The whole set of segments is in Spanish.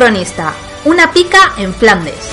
Cronista. Una pica en Flandes.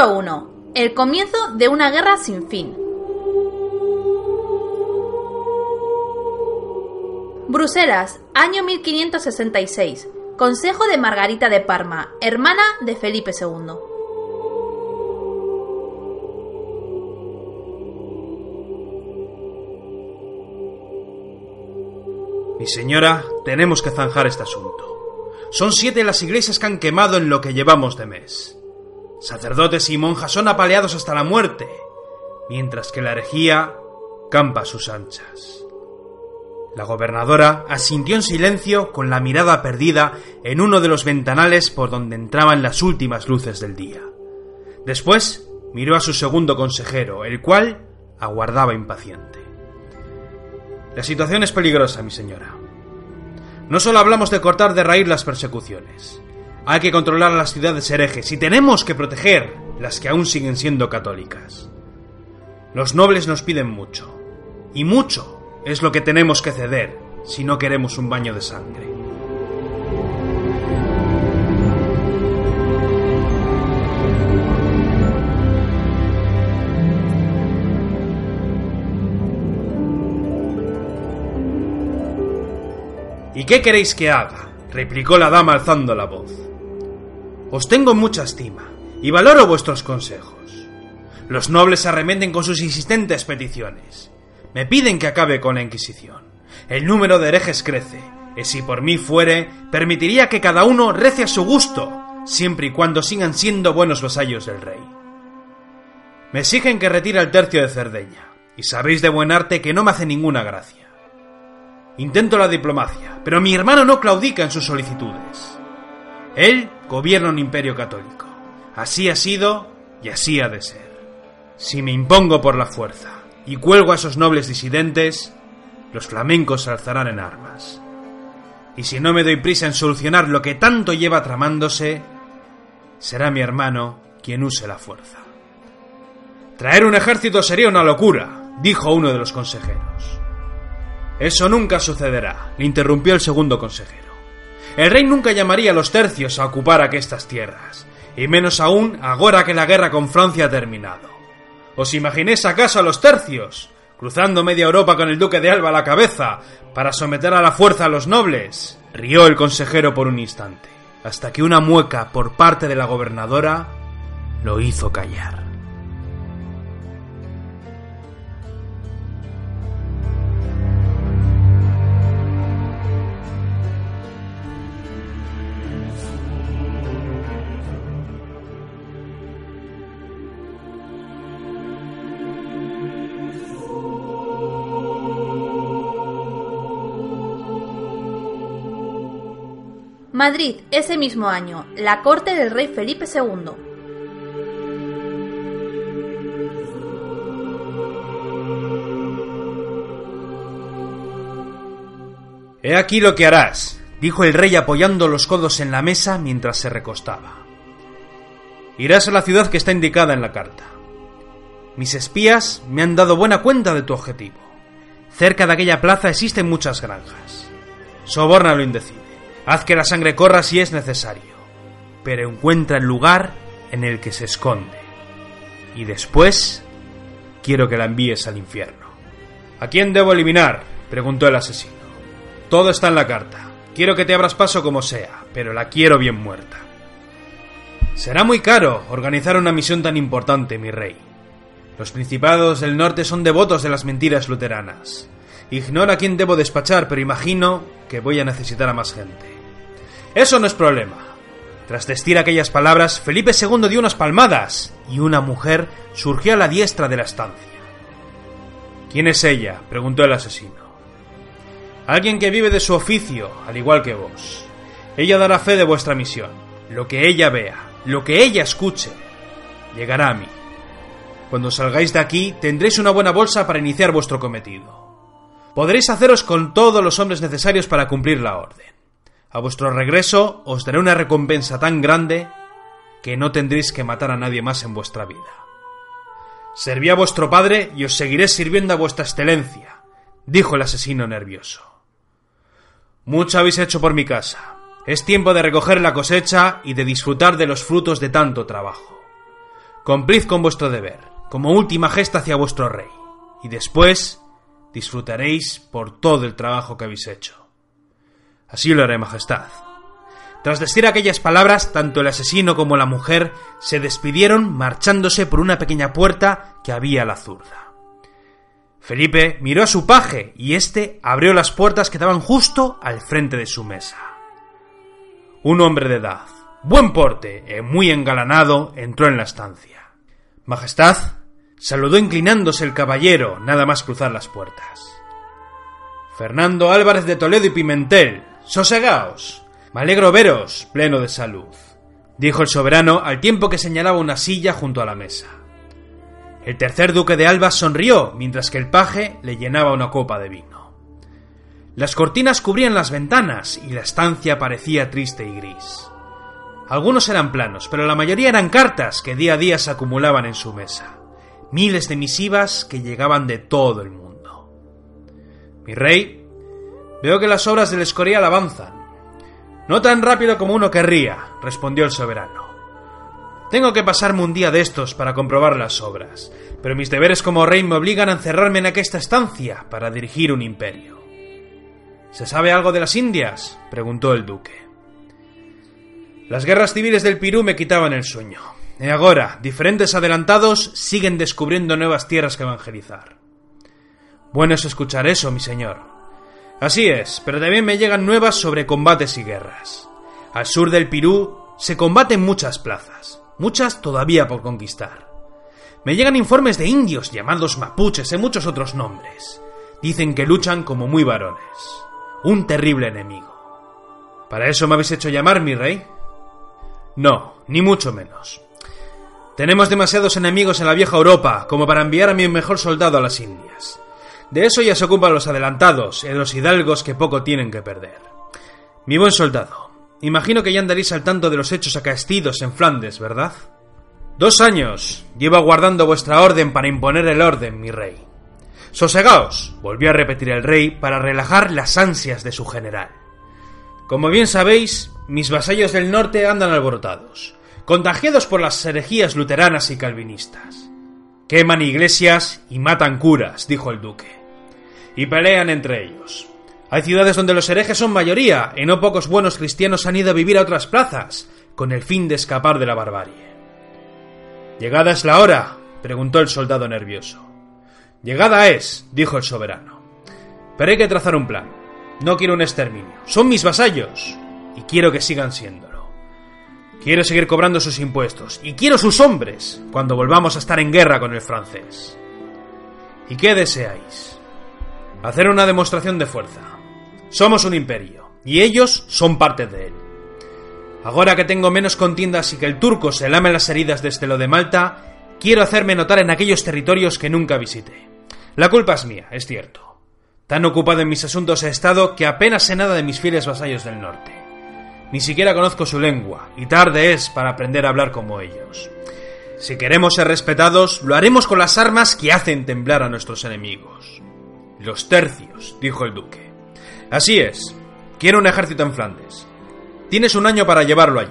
Capítulo 1. El comienzo de una guerra sin fin. Bruselas, año 1566. Consejo de Margarita de Parma, hermana de Felipe II. Mi señora, tenemos que zanjar este asunto. Son siete las iglesias que han quemado en lo que llevamos de mes. Sacerdotes y monjas son apaleados hasta la muerte, mientras que la herejía campa a sus anchas. La gobernadora asintió en silencio con la mirada perdida en uno de los ventanales por donde entraban las últimas luces del día. Después miró a su segundo consejero, el cual aguardaba impaciente. La situación es peligrosa, mi señora. No solo hablamos de cortar de raíz las persecuciones, hay que controlar las ciudades herejes y tenemos que proteger las que aún siguen siendo católicas. Los nobles nos piden mucho, y mucho es lo que tenemos que ceder si no queremos un baño de sangre. ¿Y qué queréis que haga? Replicó la dama alzando la voz. Os tengo mucha estima y valoro vuestros consejos. Los nobles se arremenden con sus insistentes peticiones. Me piden que acabe con la Inquisición. El número de herejes crece, y si por mí fuere, permitiría que cada uno rece a su gusto, siempre y cuando sigan siendo buenos vasallos del rey. Me exigen que retire el tercio de Cerdeña, y sabéis de buen arte que no me hace ninguna gracia. Intento la diplomacia, pero mi hermano no claudica en sus solicitudes. Él gobierna un imperio católico. Así ha sido y así ha de ser. Si me impongo por la fuerza y cuelgo a esos nobles disidentes, los flamencos se alzarán en armas. Y si no me doy prisa en solucionar lo que tanto lleva tramándose, será mi hermano quien use la fuerza. Traer un ejército sería una locura, dijo uno de los consejeros. Eso nunca sucederá, le interrumpió el segundo consejero. El rey nunca llamaría a los tercios a ocupar aquestas tierras, y menos aún ahora que la guerra con Francia ha terminado. ¿Os imaginéis acaso a los tercios, cruzando media Europa con el duque de Alba a la cabeza, para someter a la fuerza a los nobles? Rió el consejero por un instante, hasta que una mueca por parte de la gobernadora lo hizo callar. Madrid, ese mismo año, la corte del rey Felipe II. He aquí lo que harás, dijo el rey apoyando los codos en la mesa mientras se recostaba. Irás a la ciudad que está indicada en la carta. Mis espías me han dado buena cuenta de tu objetivo. Cerca de aquella plaza existen muchas granjas. Soborna lo indecible. Haz que la sangre corra si es necesario, pero encuentra el lugar en el que se esconde. Y después quiero que la envíes al infierno. ¿A quién debo eliminar? preguntó el asesino. Todo está en la carta. Quiero que te abras paso como sea, pero la quiero bien muerta. Será muy caro organizar una misión tan importante, mi rey. Los principados del norte son devotos de las mentiras luteranas. Ignoro a quién debo despachar, pero imagino que voy a necesitar a más gente. Eso no es problema. Tras decir aquellas palabras, Felipe II dio unas palmadas y una mujer surgió a la diestra de la estancia. ¿Quién es ella? preguntó el asesino. Alguien que vive de su oficio, al igual que vos. Ella dará fe de vuestra misión. Lo que ella vea, lo que ella escuche, llegará a mí. Cuando salgáis de aquí, tendréis una buena bolsa para iniciar vuestro cometido. Podréis haceros con todos los hombres necesarios para cumplir la orden. A vuestro regreso os daré una recompensa tan grande que no tendréis que matar a nadie más en vuestra vida. Serví a vuestro padre y os seguiré sirviendo a vuestra excelencia, dijo el asesino nervioso. Mucho habéis hecho por mi casa. Es tiempo de recoger la cosecha y de disfrutar de los frutos de tanto trabajo. Cumplid con vuestro deber, como última gesta hacia vuestro rey, y después disfrutaréis por todo el trabajo que habéis hecho. Así lo haré, Majestad. Tras decir aquellas palabras, tanto el asesino como la mujer se despidieron marchándose por una pequeña puerta que había a la zurda. Felipe miró a su paje y éste abrió las puertas que daban justo al frente de su mesa. Un hombre de edad, buen porte y muy engalanado entró en la estancia. Majestad, saludó inclinándose el caballero nada más cruzar las puertas. Fernando Álvarez de Toledo y Pimentel, sosegaos. Me alegro veros, pleno de salud, dijo el soberano al tiempo que señalaba una silla junto a la mesa. El tercer duque de Alba sonrió mientras que el paje le llenaba una copa de vino. Las cortinas cubrían las ventanas y la estancia parecía triste y gris. Algunos eran planos, pero la mayoría eran cartas que día a día se acumulaban en su mesa. Miles de misivas que llegaban de todo el mundo. Mi rey, veo que las obras del Escorial avanzan. No tan rápido como uno querría, respondió el soberano. Tengo que pasarme un día de estos para comprobar las obras, pero mis deberes como rey me obligan a encerrarme en aquesta estancia para dirigir un imperio. ¿Se sabe algo de las Indias? preguntó el duque. Las guerras civiles del Pirú me quitaban el sueño. Y ahora, diferentes adelantados siguen descubriendo nuevas tierras que evangelizar. Bueno es escuchar eso, mi señor. Así es, pero también me llegan nuevas sobre combates y guerras. Al sur del Pirú se combaten muchas plazas, muchas todavía por conquistar. Me llegan informes de indios llamados mapuches y muchos otros nombres. Dicen que luchan como muy varones. Un terrible enemigo. ¿Para eso me habéis hecho llamar, mi rey? No, ni mucho menos. Tenemos demasiados enemigos en la vieja Europa como para enviar a mi mejor soldado a las Indias. De eso ya se ocupan los adelantados, y los hidalgos que poco tienen que perder. Mi buen soldado, imagino que ya andaréis al tanto de los hechos acaestidos en Flandes, ¿verdad? Dos años llevo aguardando vuestra orden para imponer el orden, mi rey. Sosegaos, volvió a repetir el rey para relajar las ansias de su general. Como bien sabéis, mis vasallos del norte andan alborotados, contagiados por las herejías luteranas y calvinistas. Queman iglesias y matan curas, dijo el duque y pelean entre ellos. Hay ciudades donde los herejes son mayoría y no pocos buenos cristianos han ido a vivir a otras plazas con el fin de escapar de la barbarie. ¿Llegada es la hora? preguntó el soldado nervioso. Llegada es, dijo el soberano. Pero hay que trazar un plan. No quiero un exterminio. Son mis vasallos y quiero que sigan siéndolo. Quiero seguir cobrando sus impuestos y quiero sus hombres cuando volvamos a estar en guerra con el francés. ¿Y qué deseáis? hacer una demostración de fuerza. Somos un imperio, y ellos son parte de él. Ahora que tengo menos contiendas y que el turco se lame las heridas desde lo de Malta, quiero hacerme notar en aquellos territorios que nunca visité. La culpa es mía, es cierto. Tan ocupado en mis asuntos he estado que apenas sé nada de mis fieles vasallos del norte. Ni siquiera conozco su lengua, y tarde es para aprender a hablar como ellos. Si queremos ser respetados, lo haremos con las armas que hacen temblar a nuestros enemigos. Los tercios, dijo el duque. Así es. Quiero un ejército en Flandes. Tienes un año para llevarlo allí.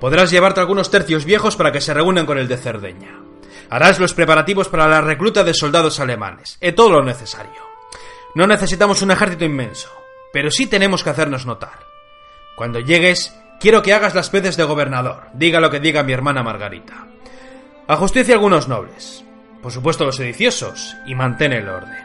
Podrás llevarte algunos tercios viejos para que se reúnan con el de Cerdeña. Harás los preparativos para la recluta de soldados alemanes, y todo lo necesario. No necesitamos un ejército inmenso, pero sí tenemos que hacernos notar. Cuando llegues, quiero que hagas las veces de gobernador, diga lo que diga mi hermana Margarita. A justicia algunos nobles, por supuesto los sediciosos, y mantén el orden.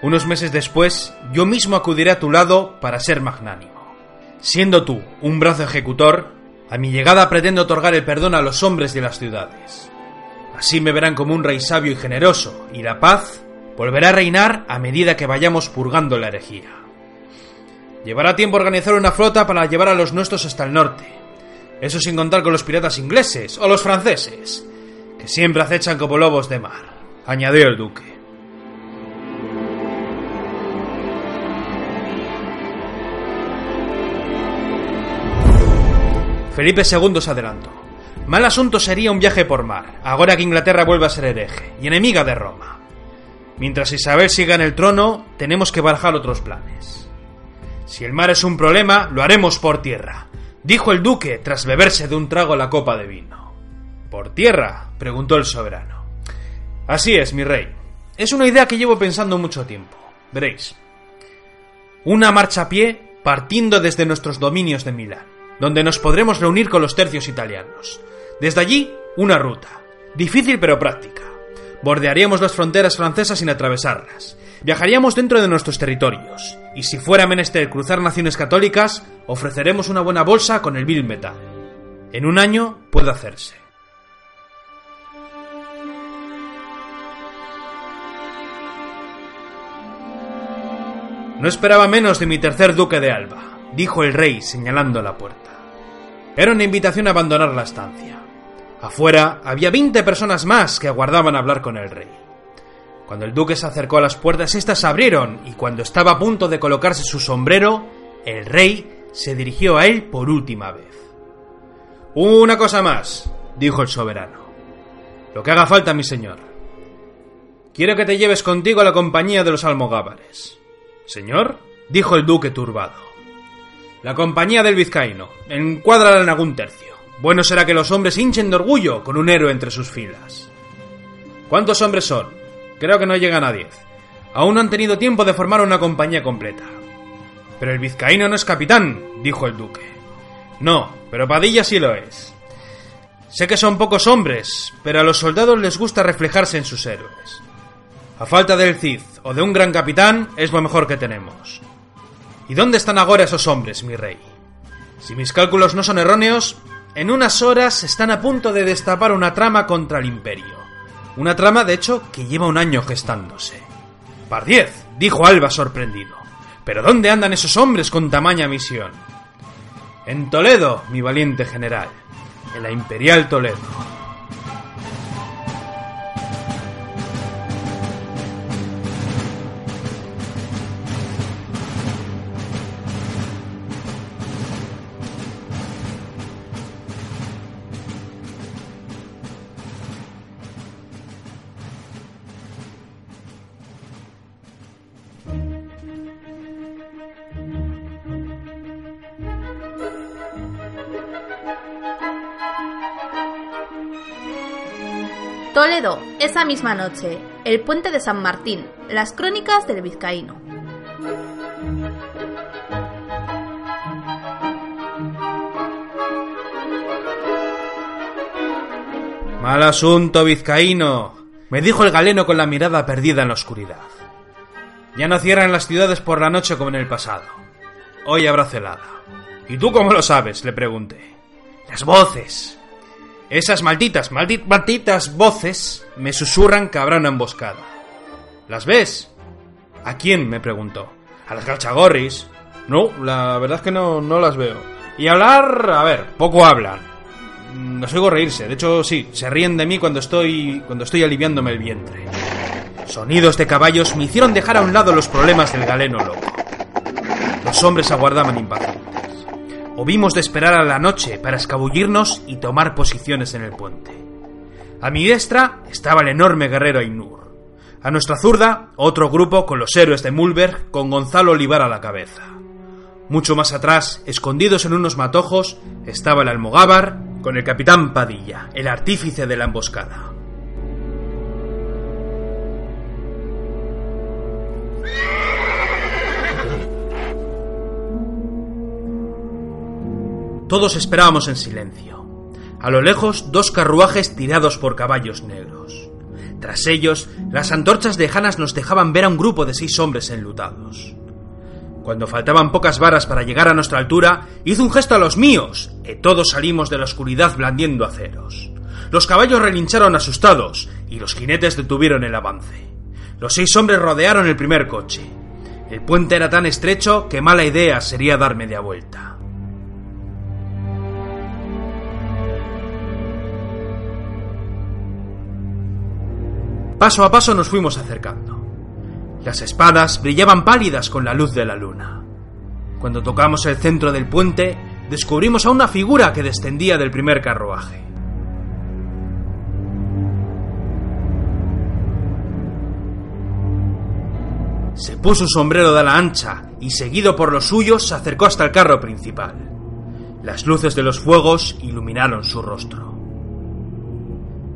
Unos meses después, yo mismo acudiré a tu lado para ser magnánimo. Siendo tú un brazo ejecutor, A mi llegada pretendo otorgar el perdón a los hombres de las ciudades. Así me verán como un rey sabio y generoso, y la paz volverá a reinar a medida que vayamos purgando la herejía. Llevará tiempo organizar una flota para llevar a los nuestros hasta el norte. Eso sin contar con los piratas ingleses o los franceses, que siempre acechan como lobos de mar, añadió el duque. Felipe II se adelantó. Mal asunto sería un viaje por mar, ahora que Inglaterra vuelve a ser hereje y enemiga de Roma. Mientras Isabel siga en el trono, tenemos que barajar otros planes. Si el mar es un problema, lo haremos por tierra, dijo el duque tras beberse de un trago la copa de vino. ¿Por tierra? preguntó el soberano. Así es, mi rey. Es una idea que llevo pensando mucho tiempo. Veréis. Una marcha a pie partiendo desde nuestros dominios de Milán donde nos podremos reunir con los tercios italianos. Desde allí, una ruta, difícil pero práctica. Bordearíamos las fronteras francesas sin atravesarlas. Viajaríamos dentro de nuestros territorios. Y si fuera menester cruzar naciones católicas, ofreceremos una buena bolsa con el vil metal. En un año puede hacerse. No esperaba menos de mi tercer duque de Alba dijo el rey señalando la puerta. Era una invitación a abandonar la estancia. Afuera había veinte personas más que aguardaban hablar con el rey. Cuando el duque se acercó a las puertas, éstas se abrieron y cuando estaba a punto de colocarse su sombrero, el rey se dirigió a él por última vez. Una cosa más, dijo el soberano. Lo que haga falta, mi señor. Quiero que te lleves contigo a la compañía de los almogávares. Señor, dijo el duque turbado. La compañía del vizcaíno. Encuádrala en algún tercio. Bueno será que los hombres hinchen de orgullo con un héroe entre sus filas. ¿Cuántos hombres son? Creo que no llegan a diez. Aún no han tenido tiempo de formar una compañía completa. Pero el vizcaíno no es capitán, dijo el duque. No, pero Padilla sí lo es. Sé que son pocos hombres, pero a los soldados les gusta reflejarse en sus héroes. A falta del Cid o de un gran capitán, es lo mejor que tenemos. ¿Y dónde están ahora esos hombres, mi rey? Si mis cálculos no son erróneos, en unas horas están a punto de destapar una trama contra el imperio. Una trama, de hecho, que lleva un año gestándose. Pardiez, dijo Alba sorprendido. ¿Pero dónde andan esos hombres con tamaña misión? En Toledo, mi valiente general. En la Imperial Toledo. Toledo, esa misma noche, el puente de San Martín, las crónicas del vizcaíno. Mal asunto, vizcaíno, me dijo el galeno con la mirada perdida en la oscuridad. Ya no cierran las ciudades por la noche como en el pasado. Hoy habrá celada. ¿Y tú cómo lo sabes? le pregunté. Las voces, esas malditas, malditas voces me susurran que habrá una emboscada. ¿Las ves? ¿A quién? me preguntó. ¿A las galchagorris? No, la verdad es que no, no las veo. Y hablar, a ver, poco hablan. Los oigo reírse, de hecho sí, se ríen de mí cuando estoy, cuando estoy aliviándome el vientre. Sonidos de caballos me hicieron dejar a un lado los problemas del galeno loco. Los hombres aguardaban impacientes o vimos de esperar a la noche para escabullirnos y tomar posiciones en el puente. A mi diestra estaba el enorme guerrero Ainur. A nuestra zurda, otro grupo con los héroes de Mulberg con Gonzalo Olivar a la cabeza. Mucho más atrás, escondidos en unos matojos, estaba el almogávar con el capitán Padilla, el artífice de la emboscada. Todos esperábamos en silencio. A lo lejos, dos carruajes tirados por caballos negros. Tras ellos, las antorchas lejanas nos dejaban ver a un grupo de seis hombres enlutados. Cuando faltaban pocas varas para llegar a nuestra altura, hizo un gesto a los míos, y todos salimos de la oscuridad blandiendo aceros. Los caballos relincharon asustados, y los jinetes detuvieron el avance. Los seis hombres rodearon el primer coche. El puente era tan estrecho que mala idea sería dar media vuelta. Paso a paso nos fuimos acercando. Las espadas brillaban pálidas con la luz de la luna. Cuando tocamos el centro del puente, descubrimos a una figura que descendía del primer carruaje. Se puso un sombrero de ala ancha y, seguido por los suyos, se acercó hasta el carro principal. Las luces de los fuegos iluminaron su rostro.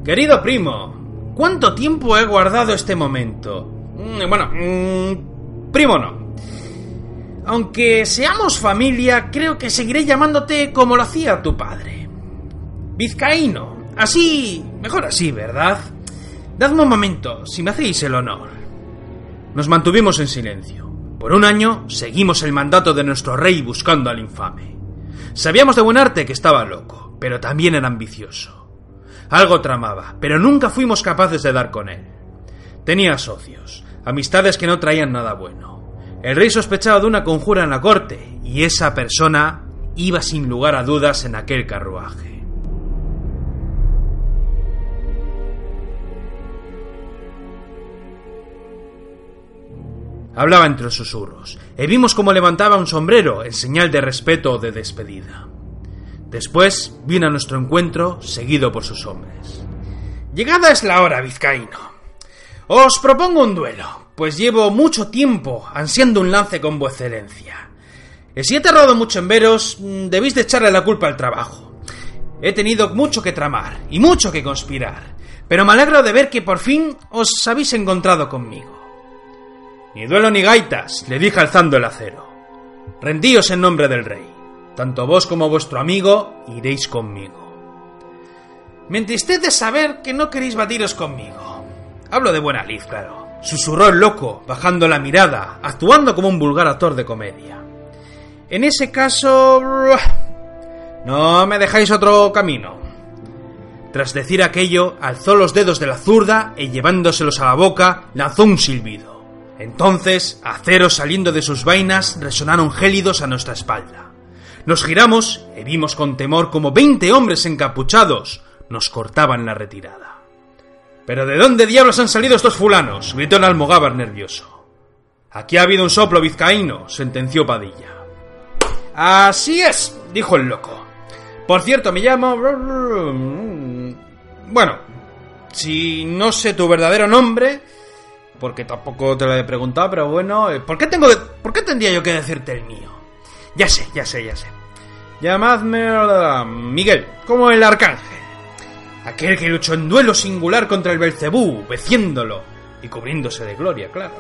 Querido primo, ¿cuánto tiempo he guardado este momento? Mm, bueno, mm, primo no. Aunque seamos familia, creo que seguiré llamándote como lo hacía tu padre. Vizcaíno. Así, mejor así, ¿verdad? Dadme un momento, si me hacéis el honor. Nos mantuvimos en silencio. Por un año seguimos el mandato de nuestro rey buscando al infame. Sabíamos de buen arte que estaba loco, pero también era ambicioso. Algo tramaba, pero nunca fuimos capaces de dar con él. Tenía socios, amistades que no traían nada bueno. El rey sospechaba de una conjura en la corte, y esa persona iba sin lugar a dudas en aquel carruaje. Hablaba entre susurros, y vimos cómo levantaba un sombrero en señal de respeto o de despedida. Después vino a nuestro encuentro, seguido por sus hombres. Llegada es la hora, vizcaíno. Os propongo un duelo, pues llevo mucho tiempo ansiando un lance con vuestra excelencia. Si he tardado mucho en veros, mm, debéis de echarle la culpa al trabajo. He tenido mucho que tramar y mucho que conspirar, pero me alegro de ver que por fin os habéis encontrado conmigo. Ni duelo ni gaitas, le dije alzando el acero. Rendíos en nombre del rey. Tanto vos como vuestro amigo iréis conmigo. Me entristece saber que no queréis batiros conmigo. Hablo de buena lid, claro. Susurró el loco, bajando la mirada, actuando como un vulgar actor de comedia. En ese caso... No me dejáis otro camino. Tras decir aquello, alzó los dedos de la zurda y llevándoselos a la boca, lanzó un silbido. Entonces, aceros saliendo de sus vainas resonaron gélidos a nuestra espalda. Nos giramos y vimos con temor como veinte hombres encapuchados nos cortaban la retirada. ¿Pero de dónde diablos han salido estos fulanos? gritó el almogávar nervioso. Aquí ha habido un soplo vizcaíno, sentenció Padilla. Así es, dijo el loco. Por cierto, me llamo... Bueno, si no sé tu verdadero nombre, porque tampoco te lo he preguntado, pero bueno, eh, ¿por qué tengo por qué tendría yo que decirte el mío? Ya sé, ya sé, ya sé. Llamadme Miguel, como el arcángel. Aquel que luchó en duelo singular contra el Belcebú, venciéndolo y cubriéndose de gloria, claro.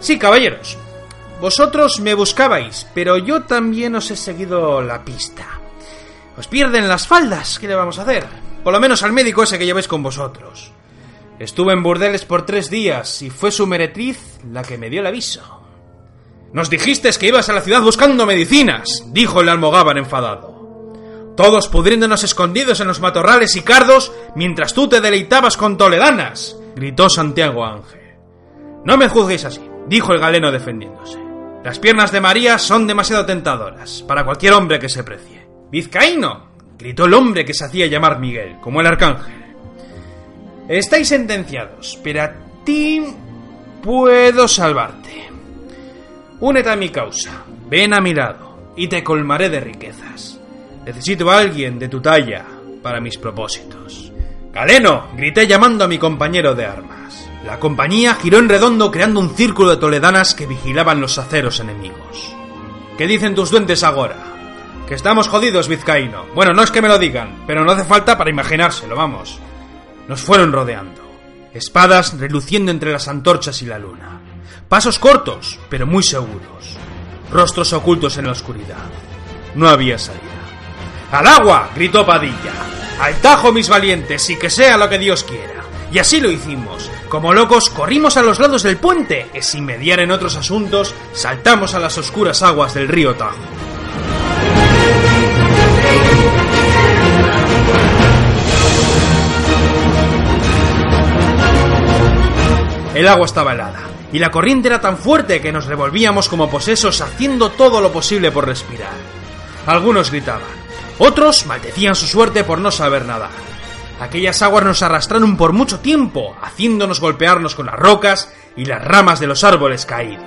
Sí, caballeros. Vosotros me buscabais, pero yo también os he seguido la pista. Os pierden las faldas, ¿qué le vamos a hacer? Por lo menos al médico ese que lleváis con vosotros. Estuve en burdeles por tres días y fue su meretriz la que me dio el aviso. Nos dijiste que ibas a la ciudad buscando medicinas, dijo el almogávar enfadado. Todos pudriéndonos escondidos en los matorrales y cardos mientras tú te deleitabas con toledanas, gritó Santiago Ángel. No me juzguéis así, dijo el galeno defendiéndose. Las piernas de María son demasiado tentadoras para cualquier hombre que se precie. Vizcaíno, gritó el hombre que se hacía llamar Miguel, como el arcángel. Estáis sentenciados, pero a ti puedo salvarte. Únete a mi causa, ven a mi lado y te colmaré de riquezas. Necesito a alguien de tu talla para mis propósitos. Galeno, grité llamando a mi compañero de armas. La compañía giró en redondo creando un círculo de toledanas que vigilaban los aceros enemigos. ¿Qué dicen tus duendes ahora? Que estamos jodidos, vizcaíno. Bueno, no es que me lo digan, pero no hace falta para imaginárselo, vamos. Nos fueron rodeando, espadas reluciendo entre las antorchas y la luna. Pasos cortos, pero muy seguros. Rostros ocultos en la oscuridad. No había salida. ¡Al agua! gritó Padilla. ¡Al tajo, mis valientes, y que sea lo que Dios quiera! Y así lo hicimos. Como locos, corrimos a los lados del puente y sin mediar en otros asuntos, saltamos a las oscuras aguas del río Tajo. El agua estaba helada, y la corriente era tan fuerte que nos revolvíamos como posesos haciendo todo lo posible por respirar. Algunos gritaban, otros maldecían su suerte por no saber nadar. Aquellas aguas nos arrastraron por mucho tiempo, haciéndonos golpearnos con las rocas y las ramas de los árboles caídos.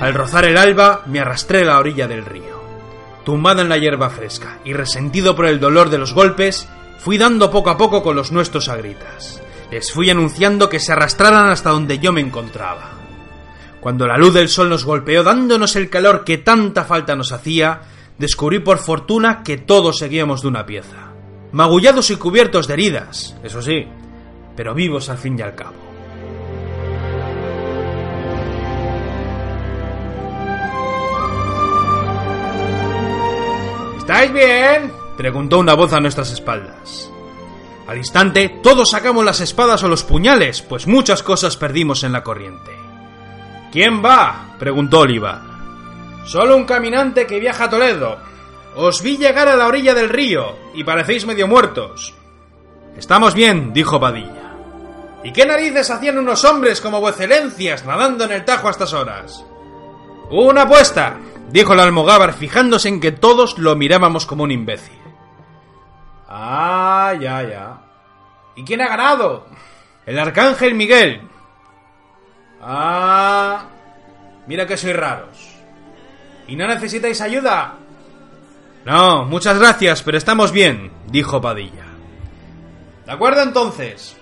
Al rozar el alba, me arrastré a la orilla del río. Tumbado en la hierba fresca y resentido por el dolor de los golpes, fui dando poco a poco con los nuestros a gritas. Les fui anunciando que se arrastraran hasta donde yo me encontraba. Cuando la luz del sol nos golpeó dándonos el calor que tanta falta nos hacía, descubrí por fortuna que todos seguíamos de una pieza. Magullados y cubiertos de heridas, eso sí, pero vivos al fin y al cabo. ¿Estáis bien? preguntó una voz a nuestras espaldas. Al instante, todos sacamos las espadas o los puñales, pues muchas cosas perdimos en la corriente. ¿Quién va? preguntó Oliva. Solo un caminante que viaja a Toledo. Os vi llegar a la orilla del río y parecéis medio muertos. Estamos bien, dijo Padilla. ¿Y qué narices hacían unos hombres como vuecelencias nadando en el Tajo a estas horas? Una apuesta, dijo el almogávar fijándose en que todos lo mirábamos como un imbécil. Ah, ya, ya. ¿Y quién ha ganado? El arcángel Miguel. Ah, mira que sois raros. ¿Y no necesitáis ayuda? No, muchas gracias, pero estamos bien, dijo Padilla. De acuerdo entonces.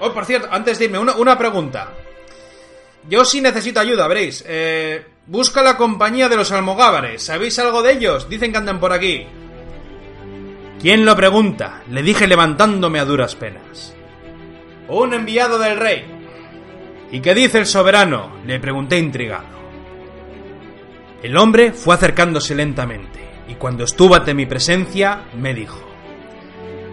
Oh, por cierto, antes de irme, una, una pregunta. Yo sí necesito ayuda, veréis. Eh, busca la compañía de los almogávares. ¿Sabéis algo de ellos? Dicen que andan por aquí. ¿Quién lo pregunta? Le dije levantándome a duras penas. Un enviado del rey. ¿Y qué dice el soberano? Le pregunté intrigado. El hombre fue acercándose lentamente, y cuando estuvo ante mi presencia, me dijo.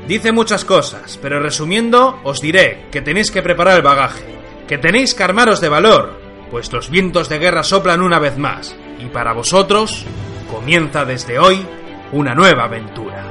Dice muchas cosas, pero resumiendo, os diré que tenéis que preparar el bagaje, que tenéis que armaros de valor, pues los vientos de guerra soplan una vez más, y para vosotros comienza desde hoy una nueva aventura.